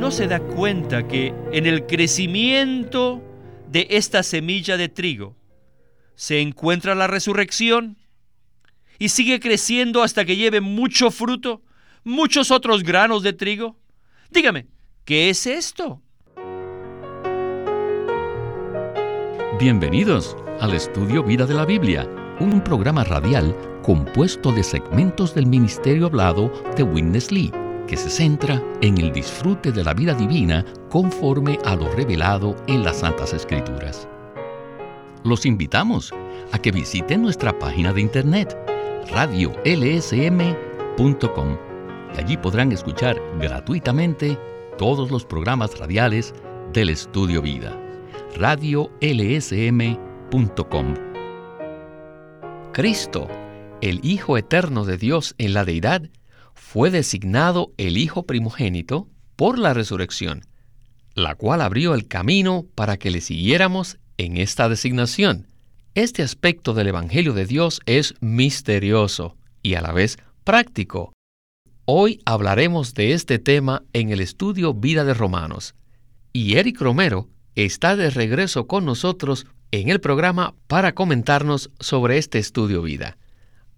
no se da cuenta que en el crecimiento de esta semilla de trigo se encuentra la resurrección y sigue creciendo hasta que lleve mucho fruto, muchos otros granos de trigo? Dígame, ¿qué es esto? Bienvenidos al estudio Vida de la Biblia, un programa radial compuesto de segmentos del ministerio hablado de Witness Lee, que se centra en el disfrute de la vida divina conforme a lo revelado en las Santas Escrituras. Los invitamos a que visiten nuestra página de internet radiolsm.com y allí podrán escuchar gratuitamente todos los programas radiales del Estudio Vida. radiolsm.com Cristo, el Hijo Eterno de Dios en la deidad, fue designado el Hijo primogénito por la resurrección, la cual abrió el camino para que le siguiéramos en esta designación. Este aspecto del Evangelio de Dios es misterioso y a la vez práctico. Hoy hablaremos de este tema en el estudio Vida de Romanos. Y Eric Romero está de regreso con nosotros en el programa para comentarnos sobre este estudio Vida.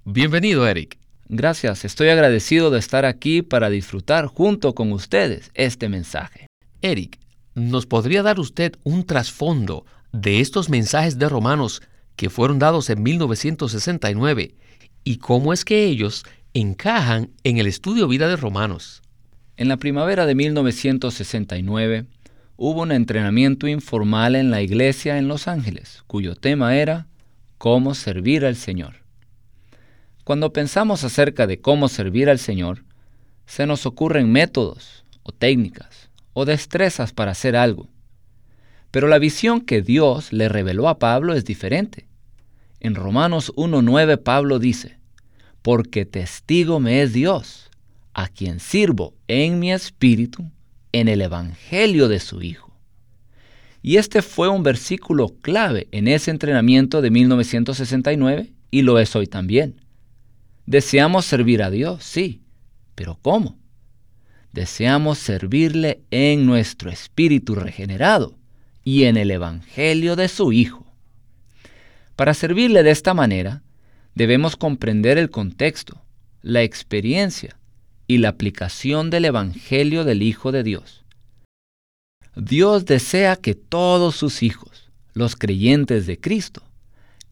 Bienvenido, Eric. Gracias, estoy agradecido de estar aquí para disfrutar junto con ustedes este mensaje. Eric, ¿nos podría dar usted un trasfondo de estos mensajes de Romanos que fueron dados en 1969 y cómo es que ellos encajan en el estudio vida de Romanos. En la primavera de 1969 hubo un entrenamiento informal en la iglesia en Los Ángeles, cuyo tema era cómo servir al Señor. Cuando pensamos acerca de cómo servir al Señor, se nos ocurren métodos o técnicas o destrezas para hacer algo. Pero la visión que Dios le reveló a Pablo es diferente. En Romanos 1.9 Pablo dice, porque testigo me es Dios, a quien sirvo en mi espíritu en el Evangelio de su Hijo. Y este fue un versículo clave en ese entrenamiento de 1969 y lo es hoy también. Deseamos servir a Dios, sí, pero ¿cómo? Deseamos servirle en nuestro espíritu regenerado y en el Evangelio de su Hijo. Para servirle de esta manera, debemos comprender el contexto, la experiencia y la aplicación del Evangelio del Hijo de Dios. Dios desea que todos sus hijos, los creyentes de Cristo,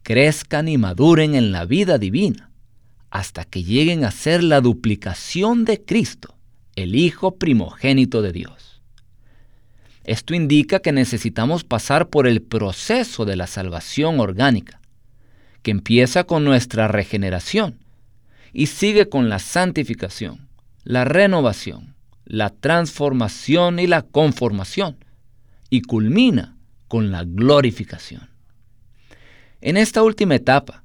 crezcan y maduren en la vida divina, hasta que lleguen a ser la duplicación de Cristo, el Hijo primogénito de Dios. Esto indica que necesitamos pasar por el proceso de la salvación orgánica, que empieza con nuestra regeneración y sigue con la santificación, la renovación, la transformación y la conformación, y culmina con la glorificación. En esta última etapa,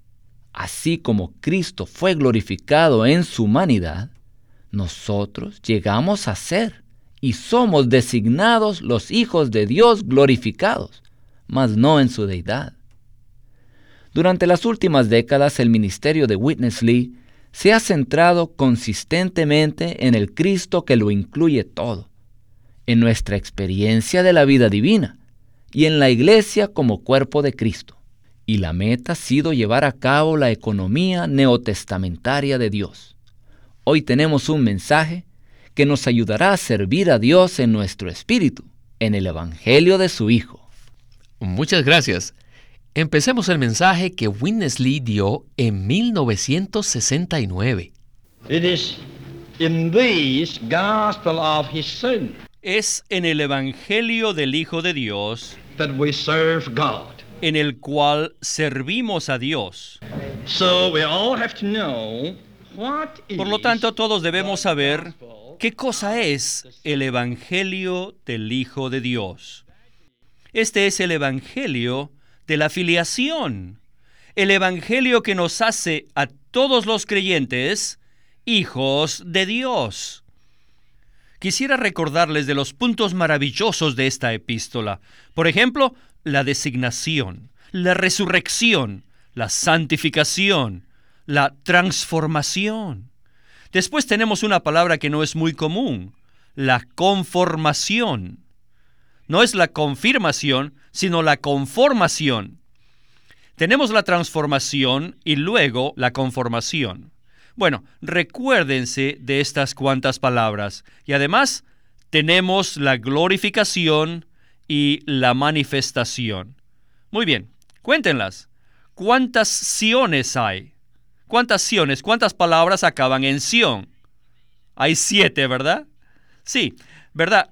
así como Cristo fue glorificado en su humanidad, nosotros llegamos a ser y somos designados los hijos de Dios glorificados, mas no en su deidad. Durante las últimas décadas el ministerio de Witness Lee se ha centrado consistentemente en el Cristo que lo incluye todo, en nuestra experiencia de la vida divina y en la iglesia como cuerpo de Cristo. Y la meta ha sido llevar a cabo la economía neotestamentaria de Dios. Hoy tenemos un mensaje que nos ayudará a servir a Dios en nuestro espíritu, en el Evangelio de su Hijo. Muchas gracias. Empecemos el mensaje que Witness Lee dio en 1969. Es en el Evangelio del Hijo de Dios en el cual servimos a Dios. Por lo tanto, todos debemos saber qué cosa es el Evangelio del Hijo de Dios. Este es el Evangelio de la filiación, el Evangelio que nos hace a todos los creyentes hijos de Dios. Quisiera recordarles de los puntos maravillosos de esta epístola. Por ejemplo, la designación, la resurrección, la santificación, la transformación. Después tenemos una palabra que no es muy común, la conformación. No es la confirmación, sino la conformación. Tenemos la transformación y luego la conformación. Bueno, recuérdense de estas cuantas palabras. Y además tenemos la glorificación y la manifestación. Muy bien, cuéntenlas. ¿Cuántas siones hay? ¿Cuántas siones, cuántas palabras acaban en sion? Hay siete, ¿verdad? Sí, ¿verdad?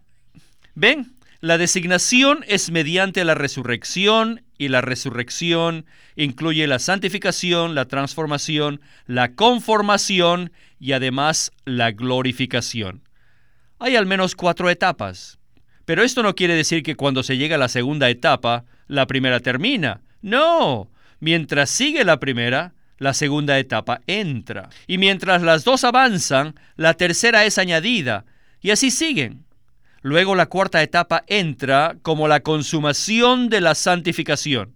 ¿Ven? La designación es mediante la resurrección y la resurrección incluye la santificación, la transformación, la conformación y además la glorificación. Hay al menos cuatro etapas. Pero esto no quiere decir que cuando se llega a la segunda etapa, la primera termina. No, mientras sigue la primera, la segunda etapa entra. Y mientras las dos avanzan, la tercera es añadida. Y así siguen. Luego la cuarta etapa entra como la consumación de la santificación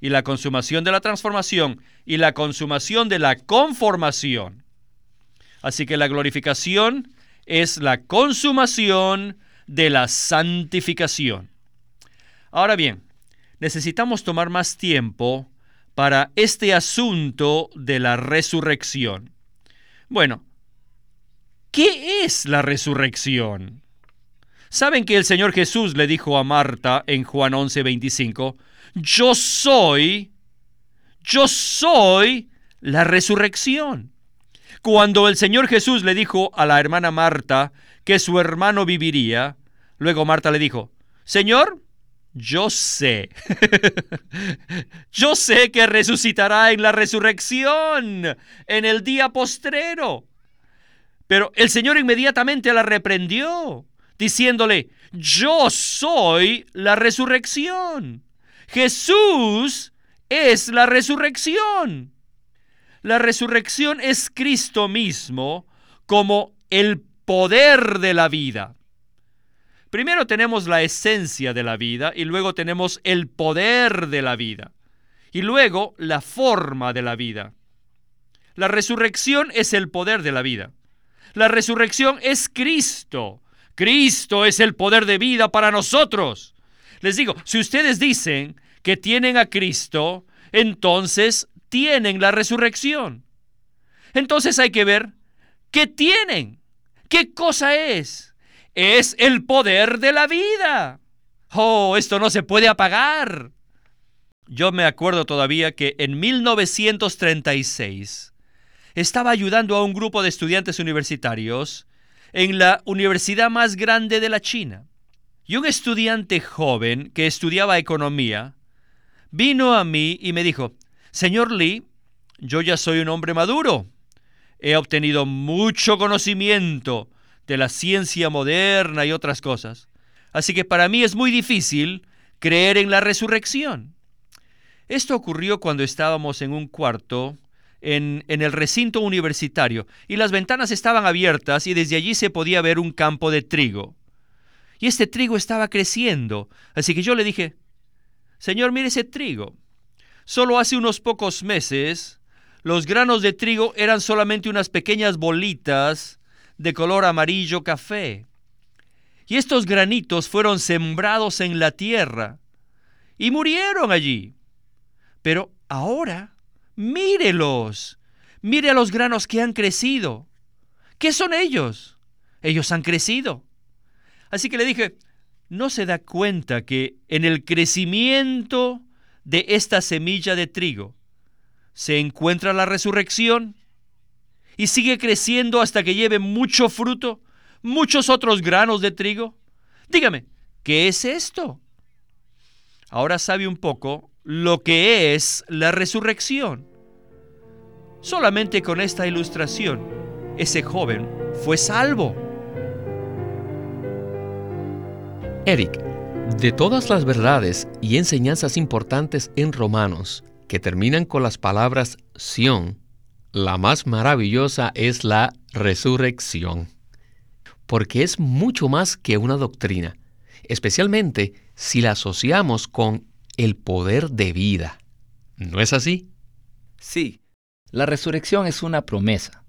y la consumación de la transformación y la consumación de la conformación. Así que la glorificación es la consumación de la santificación. Ahora bien, necesitamos tomar más tiempo para este asunto de la resurrección. Bueno, ¿qué es la resurrección? ¿Saben que el Señor Jesús le dijo a Marta en Juan 11:25, yo soy, yo soy la resurrección? Cuando el Señor Jesús le dijo a la hermana Marta que su hermano viviría, luego Marta le dijo, Señor, yo sé, yo sé que resucitará en la resurrección, en el día postrero. Pero el Señor inmediatamente la reprendió diciéndole, yo soy la resurrección. Jesús es la resurrección. La resurrección es Cristo mismo como el poder de la vida. Primero tenemos la esencia de la vida y luego tenemos el poder de la vida y luego la forma de la vida. La resurrección es el poder de la vida. La resurrección es Cristo. Cristo es el poder de vida para nosotros. Les digo, si ustedes dicen que tienen a Cristo, entonces tienen la resurrección. Entonces hay que ver qué tienen, qué cosa es. Es el poder de la vida. Oh, esto no se puede apagar. Yo me acuerdo todavía que en 1936 estaba ayudando a un grupo de estudiantes universitarios en la universidad más grande de la China. Y un estudiante joven que estudiaba economía vino a mí y me dijo, Señor Lee, yo ya soy un hombre maduro. He obtenido mucho conocimiento de la ciencia moderna y otras cosas. Así que para mí es muy difícil creer en la resurrección. Esto ocurrió cuando estábamos en un cuarto en, el recinto universitario y las ventanas estaban abiertas y desde allí se podía ver un campo de trigo. Y este trigo estaba creciendo, así que yo le dije, Señor, mire ese trigo. Solo hace unos pocos meses los granos de trigo eran solamente unas pequeñas bolitas de color amarillo café. Y estos granitos fueron sembrados en la tierra y murieron allí. Pero ahora Mírelos. Mire a los granos que han crecido. ¿Qué son ellos? Ellos han crecido. Así que le dije, ¿no se da cuenta que en el crecimiento de esta semilla de trigo se encuentra la resurrección? Y sigue creciendo hasta que lleve mucho fruto, muchos otros granos de trigo. Dígame, ¿qué es esto? Ahora sabe un poco lo que es la resurrección. Solamente con esta ilustración, ese joven fue salvo. Eric, de todas las verdades y enseñanzas importantes en Romanos que terminan con las palabras Sión, la más maravillosa es la resurrección, porque es mucho más que una doctrina, especialmente si la asociamos con el poder de vida. ¿No es así? Sí, la resurrección es una promesa.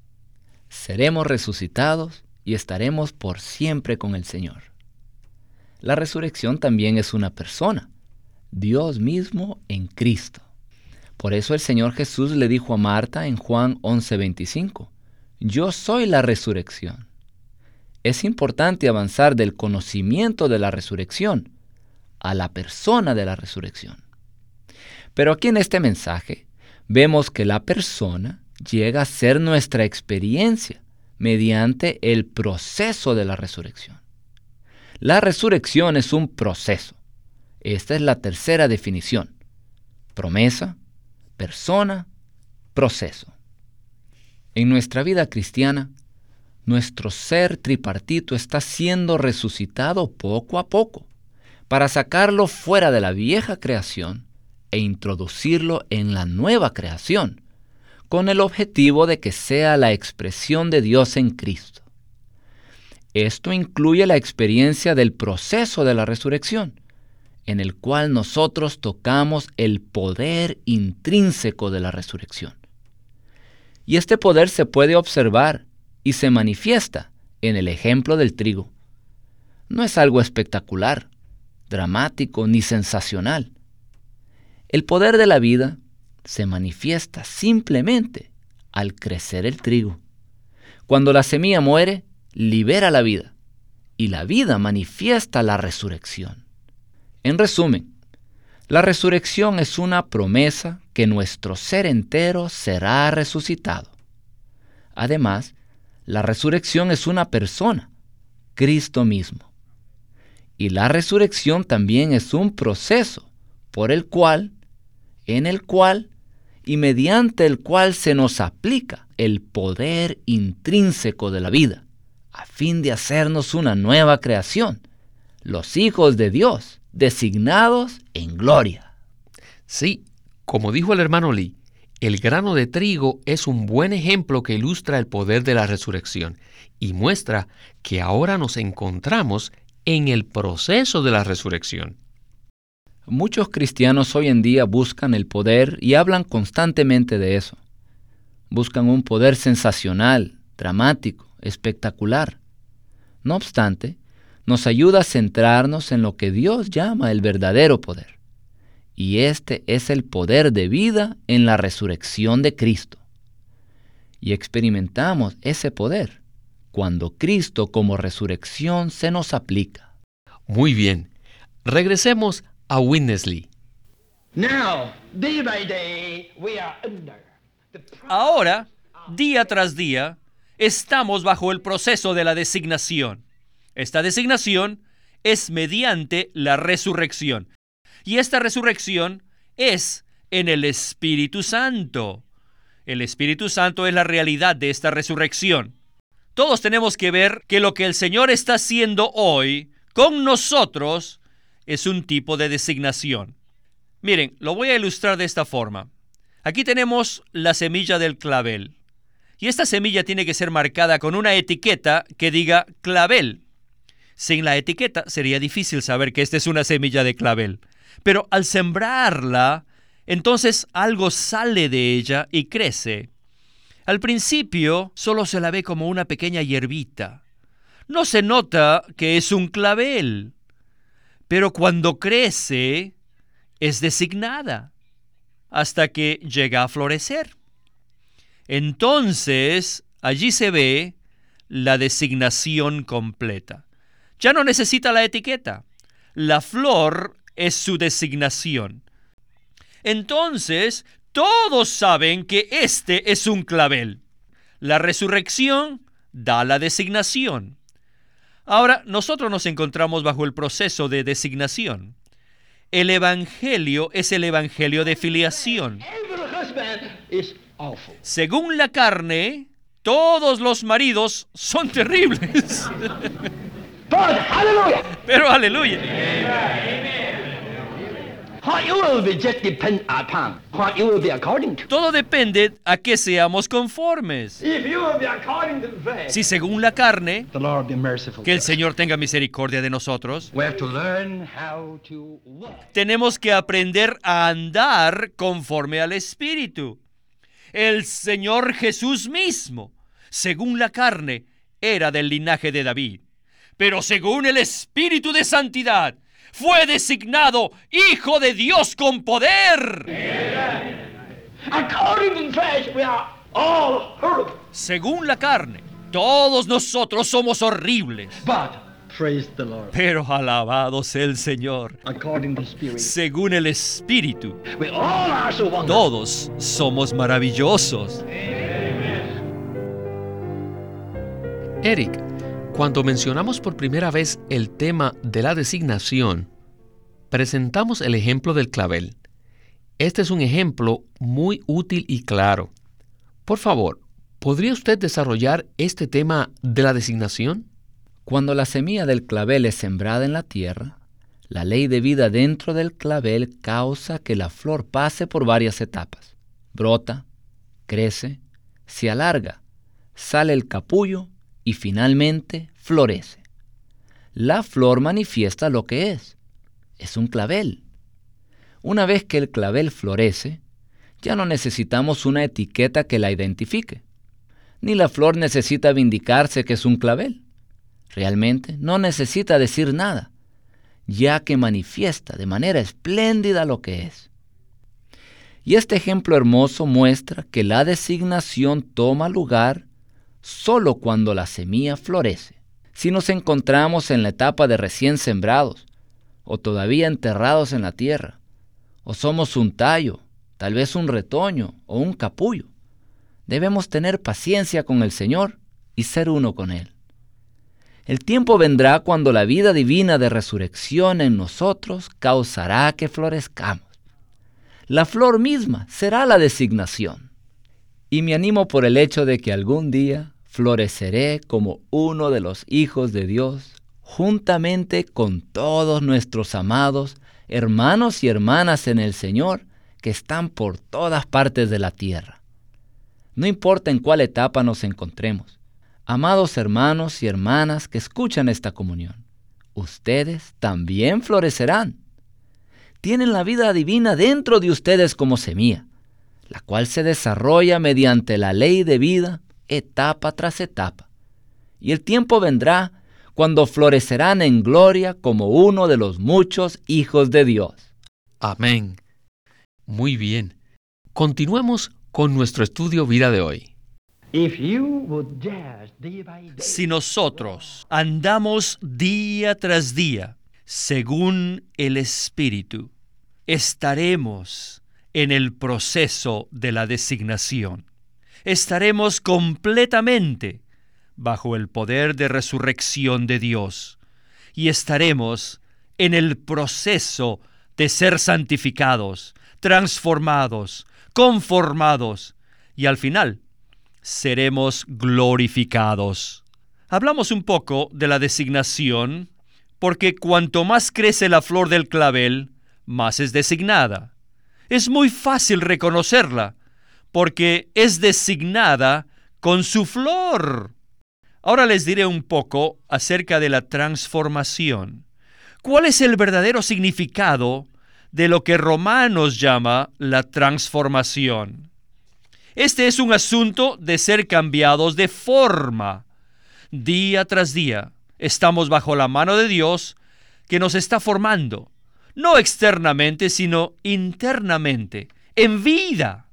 Seremos resucitados y estaremos por siempre con el Señor. La resurrección también es una persona, Dios mismo en Cristo. Por eso el Señor Jesús le dijo a Marta en Juan 11:25, Yo soy la resurrección. Es importante avanzar del conocimiento de la resurrección a la persona de la resurrección. Pero aquí en este mensaje vemos que la persona llega a ser nuestra experiencia mediante el proceso de la resurrección. La resurrección es un proceso. Esta es la tercera definición. Promesa, persona, proceso. En nuestra vida cristiana, nuestro ser tripartito está siendo resucitado poco a poco para sacarlo fuera de la vieja creación e introducirlo en la nueva creación, con el objetivo de que sea la expresión de Dios en Cristo. Esto incluye la experiencia del proceso de la resurrección, en el cual nosotros tocamos el poder intrínseco de la resurrección. Y este poder se puede observar y se manifiesta en el ejemplo del trigo. No es algo espectacular, dramático ni sensacional. El poder de la vida se manifiesta simplemente al crecer el trigo. Cuando la semilla muere, libera la vida y la vida manifiesta la resurrección. En resumen, la resurrección es una promesa que nuestro ser entero será resucitado. Además, la resurrección es una persona, Cristo mismo. Y la resurrección también es un proceso por el cual, en el cual y mediante el cual se nos aplica el poder intrínseco de la vida, a fin de hacernos una nueva creación, los hijos de Dios designados en gloria. Sí, como dijo el hermano Lee, el grano de trigo es un buen ejemplo que ilustra el poder de la resurrección y muestra que ahora nos encontramos en el proceso de la resurrección. Muchos cristianos hoy en día buscan el poder y hablan constantemente de eso. Buscan un poder sensacional, dramático, espectacular. No obstante, nos ayuda a centrarnos en lo que Dios llama el verdadero poder. Y este es el poder de vida en la resurrección de Cristo. Y experimentamos ese poder cuando Cristo como resurrección se nos aplica. Muy bien. Regresemos a Winnesley. Ahora, día tras día, estamos bajo el proceso de la designación. Esta designación es mediante la resurrección. Y esta resurrección es en el Espíritu Santo. El Espíritu Santo es la realidad de esta resurrección. Todos tenemos que ver que lo que el Señor está haciendo hoy con nosotros es un tipo de designación. Miren, lo voy a ilustrar de esta forma. Aquí tenemos la semilla del clavel. Y esta semilla tiene que ser marcada con una etiqueta que diga clavel. Sin la etiqueta sería difícil saber que esta es una semilla de clavel. Pero al sembrarla, entonces algo sale de ella y crece. Al principio solo se la ve como una pequeña hierbita. No se nota que es un clavel. Pero cuando crece, es designada hasta que llega a florecer. Entonces, allí se ve la designación completa. Ya no necesita la etiqueta. La flor es su designación. Entonces, todos saben que este es un clavel. La resurrección da la designación. Ahora, nosotros nos encontramos bajo el proceso de designación. El Evangelio es el Evangelio de filiación. Según la carne, todos los maridos son terribles. Pero aleluya. Todo depende a que seamos conformes. Si según la carne, que el Señor tenga misericordia de nosotros, tenemos que aprender a andar conforme al Espíritu. El Señor Jesús mismo, según la carne, era del linaje de David, pero según el Espíritu de Santidad, fue designado Hijo de Dios con poder. Según la carne, todos nosotros somos horribles. Pero alabado sea el Señor. Según el Espíritu, todos somos maravillosos. Eric, cuando mencionamos por primera vez el tema de la designación, presentamos el ejemplo del clavel. Este es un ejemplo muy útil y claro. Por favor, ¿podría usted desarrollar este tema de la designación? Cuando la semilla del clavel es sembrada en la tierra, la ley de vida dentro del clavel causa que la flor pase por varias etapas. Brota, crece, se alarga, sale el capullo y finalmente florece. La flor manifiesta lo que es. Es un clavel. Una vez que el clavel florece, ya no necesitamos una etiqueta que la identifique. Ni la flor necesita vindicarse que es un clavel. Realmente no necesita decir nada, ya que manifiesta de manera espléndida lo que es. Y este ejemplo hermoso muestra que la designación toma lugar solo cuando la semilla florece. Si nos encontramos en la etapa de recién sembrados, o todavía enterrados en la tierra, o somos un tallo, tal vez un retoño o un capullo, debemos tener paciencia con el Señor y ser uno con Él. El tiempo vendrá cuando la vida divina de resurrección en nosotros causará que florezcamos. La flor misma será la designación. Y me animo por el hecho de que algún día floreceré como uno de los hijos de Dios, juntamente con todos nuestros amados hermanos y hermanas en el Señor que están por todas partes de la tierra. No importa en cuál etapa nos encontremos, Amados hermanos y hermanas que escuchan esta comunión, ustedes también florecerán. Tienen la vida divina dentro de ustedes como semilla, la cual se desarrolla mediante la ley de vida etapa tras etapa. Y el tiempo vendrá cuando florecerán en gloria como uno de los muchos hijos de Dios. Amén. Muy bien. Continuemos con nuestro estudio vida de hoy. Si nosotros andamos día tras día según el Espíritu, estaremos en el proceso de la designación. Estaremos completamente bajo el poder de resurrección de Dios y estaremos en el proceso de ser santificados, transformados, conformados y al final seremos glorificados. Hablamos un poco de la designación, porque cuanto más crece la flor del clavel, más es designada. Es muy fácil reconocerla, porque es designada con su flor. Ahora les diré un poco acerca de la transformación. ¿Cuál es el verdadero significado de lo que Romanos llama la transformación? Este es un asunto de ser cambiados de forma. Día tras día estamos bajo la mano de Dios que nos está formando, no externamente, sino internamente, en vida.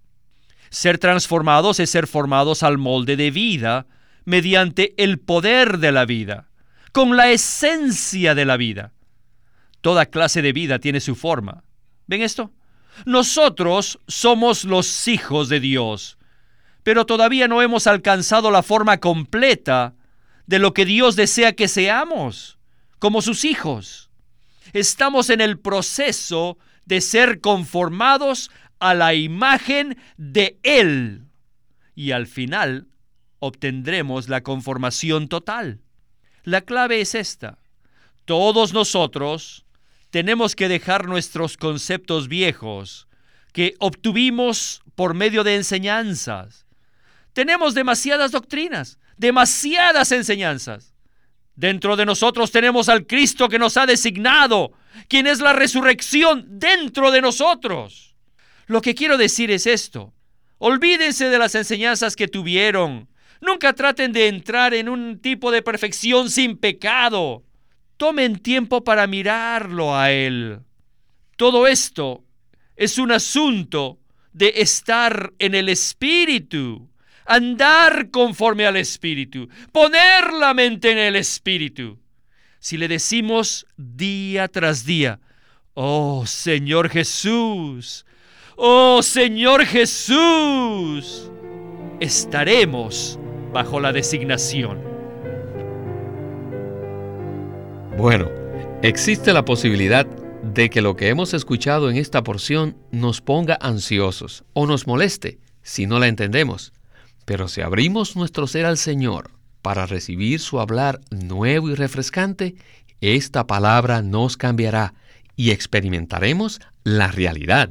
Ser transformados es ser formados al molde de vida mediante el poder de la vida, con la esencia de la vida. Toda clase de vida tiene su forma. ¿Ven esto? Nosotros somos los hijos de Dios, pero todavía no hemos alcanzado la forma completa de lo que Dios desea que seamos, como sus hijos. Estamos en el proceso de ser conformados a la imagen de Él y al final obtendremos la conformación total. La clave es esta. Todos nosotros tenemos que dejar nuestros conceptos viejos que obtuvimos por medio de enseñanzas. Tenemos demasiadas doctrinas, demasiadas enseñanzas. Dentro de nosotros tenemos al Cristo que nos ha designado, quien es la resurrección dentro de nosotros. Lo que quiero decir es esto. Olvídense de las enseñanzas que tuvieron Nunca traten de entrar en un tipo de perfección sin pecado. Tomen tiempo para mirarlo a Él. Todo esto es un asunto de estar en el Espíritu, andar conforme al Espíritu, poner la mente en el Espíritu. Si le decimos día tras día, oh Señor Jesús, oh Señor Jesús, estaremos bajo la designación. Bueno, existe la posibilidad de que lo que hemos escuchado en esta porción nos ponga ansiosos o nos moleste si no la entendemos. Pero si abrimos nuestro ser al Señor para recibir su hablar nuevo y refrescante, esta palabra nos cambiará y experimentaremos la realidad.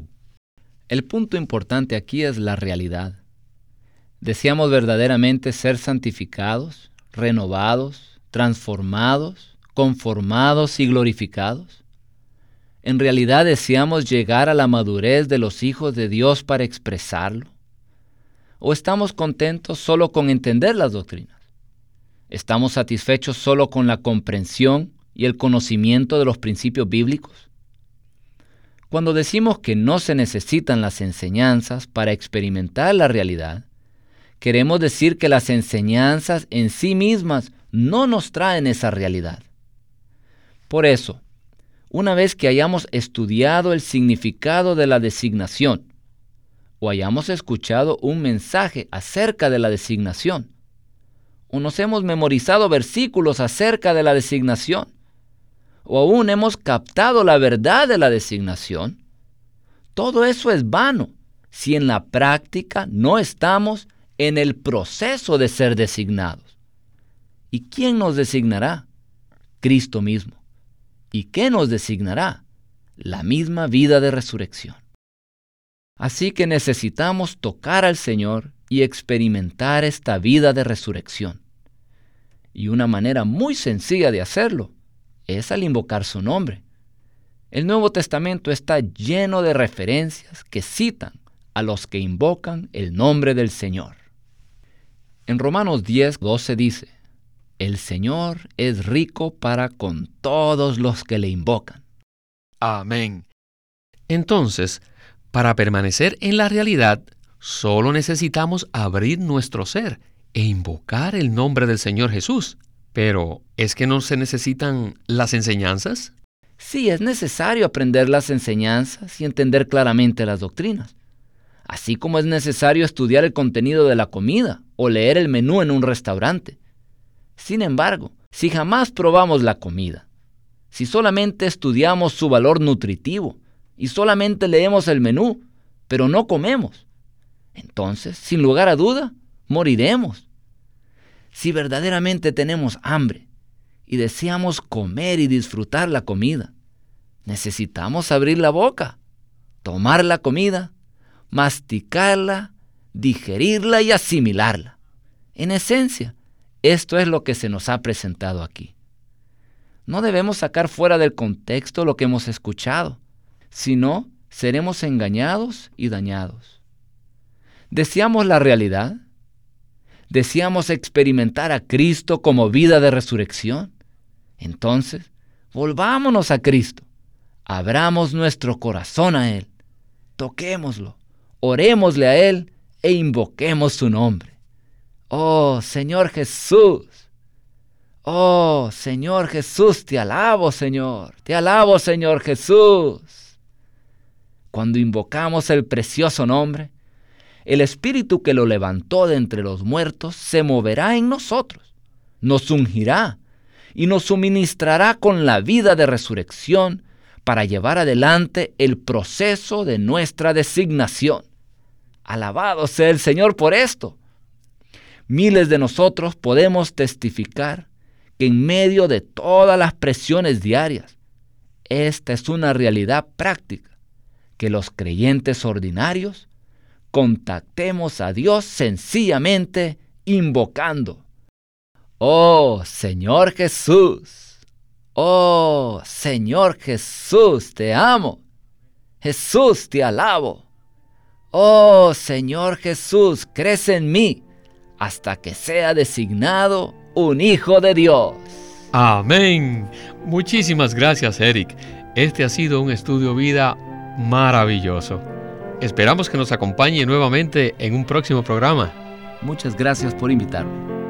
El punto importante aquí es la realidad. ¿Deseamos verdaderamente ser santificados, renovados, transformados, conformados y glorificados? ¿En realidad deseamos llegar a la madurez de los hijos de Dios para expresarlo? ¿O estamos contentos solo con entender las doctrinas? ¿Estamos satisfechos solo con la comprensión y el conocimiento de los principios bíblicos? Cuando decimos que no se necesitan las enseñanzas para experimentar la realidad, queremos decir que las enseñanzas en sí mismas no nos traen esa realidad. Por eso, una vez que hayamos estudiado el significado de la designación o hayamos escuchado un mensaje acerca de la designación, o nos hemos memorizado versículos acerca de la designación, o aún hemos captado la verdad de la designación, todo eso es vano si en la práctica no estamos en el proceso de ser designados. ¿Y quién nos designará? Cristo mismo. ¿Y qué nos designará? La misma vida de resurrección. Así que necesitamos tocar al Señor y experimentar esta vida de resurrección. Y una manera muy sencilla de hacerlo es al invocar su nombre. El Nuevo Testamento está lleno de referencias que citan a los que invocan el nombre del Señor. En Romanos 10, 12 dice, el Señor es rico para con todos los que le invocan. Amén. Entonces, para permanecer en la realidad, solo necesitamos abrir nuestro ser e invocar el nombre del Señor Jesús. Pero, ¿es que no se necesitan las enseñanzas? Sí, es necesario aprender las enseñanzas y entender claramente las doctrinas. Así como es necesario estudiar el contenido de la comida o leer el menú en un restaurante. Sin embargo, si jamás probamos la comida, si solamente estudiamos su valor nutritivo y solamente leemos el menú, pero no comemos, entonces, sin lugar a duda, moriremos. Si verdaderamente tenemos hambre y deseamos comer y disfrutar la comida, necesitamos abrir la boca, tomar la comida, masticarla, digerirla y asimilarla. En esencia, esto es lo que se nos ha presentado aquí. No debemos sacar fuera del contexto lo que hemos escuchado, sino seremos engañados y dañados. ¿Deseamos la realidad? ¿Deseamos experimentar a Cristo como vida de resurrección? Entonces, volvámonos a Cristo, abramos nuestro corazón a Él, toquémoslo, orémosle a Él e invoquemos su nombre. Oh Señor Jesús. Oh Señor Jesús, te alabo Señor. Te alabo Señor Jesús. Cuando invocamos el precioso nombre, el Espíritu que lo levantó de entre los muertos se moverá en nosotros, nos ungirá y nos suministrará con la vida de resurrección para llevar adelante el proceso de nuestra designación. Alabado sea el Señor por esto. Miles de nosotros podemos testificar que en medio de todas las presiones diarias, esta es una realidad práctica, que los creyentes ordinarios contactemos a Dios sencillamente invocando. Oh Señor Jesús, oh Señor Jesús, te amo. Jesús, te alabo. Oh Señor Jesús, crece en mí hasta que sea designado un hijo de Dios. Amén. Muchísimas gracias, Eric. Este ha sido un estudio vida maravilloso. Esperamos que nos acompañe nuevamente en un próximo programa. Muchas gracias por invitarme.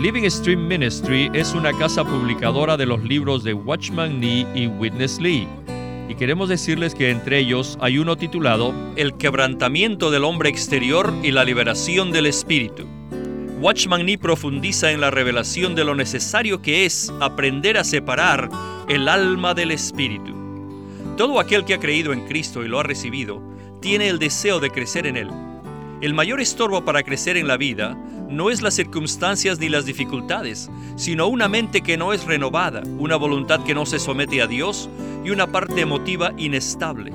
Living Stream Ministry es una casa publicadora de los libros de Watchman Nee y Witness Lee. Y queremos decirles que entre ellos hay uno titulado El quebrantamiento del hombre exterior y la liberación del espíritu. Watchman Nee profundiza en la revelación de lo necesario que es aprender a separar el alma del espíritu. Todo aquel que ha creído en Cristo y lo ha recibido, tiene el deseo de crecer en Él. El mayor estorbo para crecer en la vida no es las circunstancias ni las dificultades, sino una mente que no es renovada, una voluntad que no se somete a Dios y una parte emotiva inestable.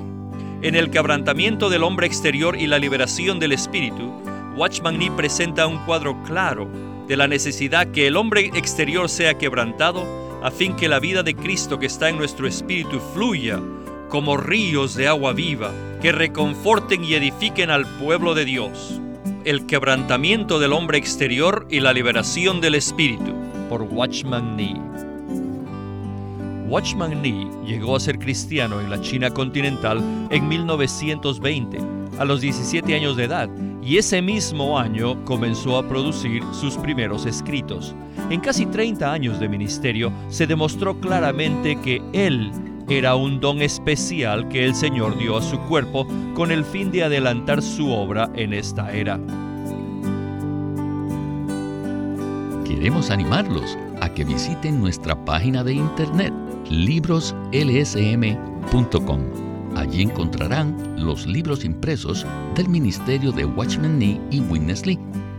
En el quebrantamiento del hombre exterior y la liberación del espíritu, Watchman Nee presenta un cuadro claro de la necesidad que el hombre exterior sea quebrantado a fin que la vida de Cristo que está en nuestro espíritu fluya como ríos de agua viva que reconforten y edifiquen al pueblo de Dios el quebrantamiento del hombre exterior y la liberación del espíritu, por Watchman Nee. Watchman Nee llegó a ser cristiano en la China continental en 1920, a los 17 años de edad, y ese mismo año comenzó a producir sus primeros escritos. En casi 30 años de ministerio se demostró claramente que él era un don especial que el Señor dio a su cuerpo con el fin de adelantar su obra en esta era. Queremos animarlos a que visiten nuestra página de internet libroslsm.com. Allí encontrarán los libros impresos del Ministerio de Watchman Nee y Witness Lee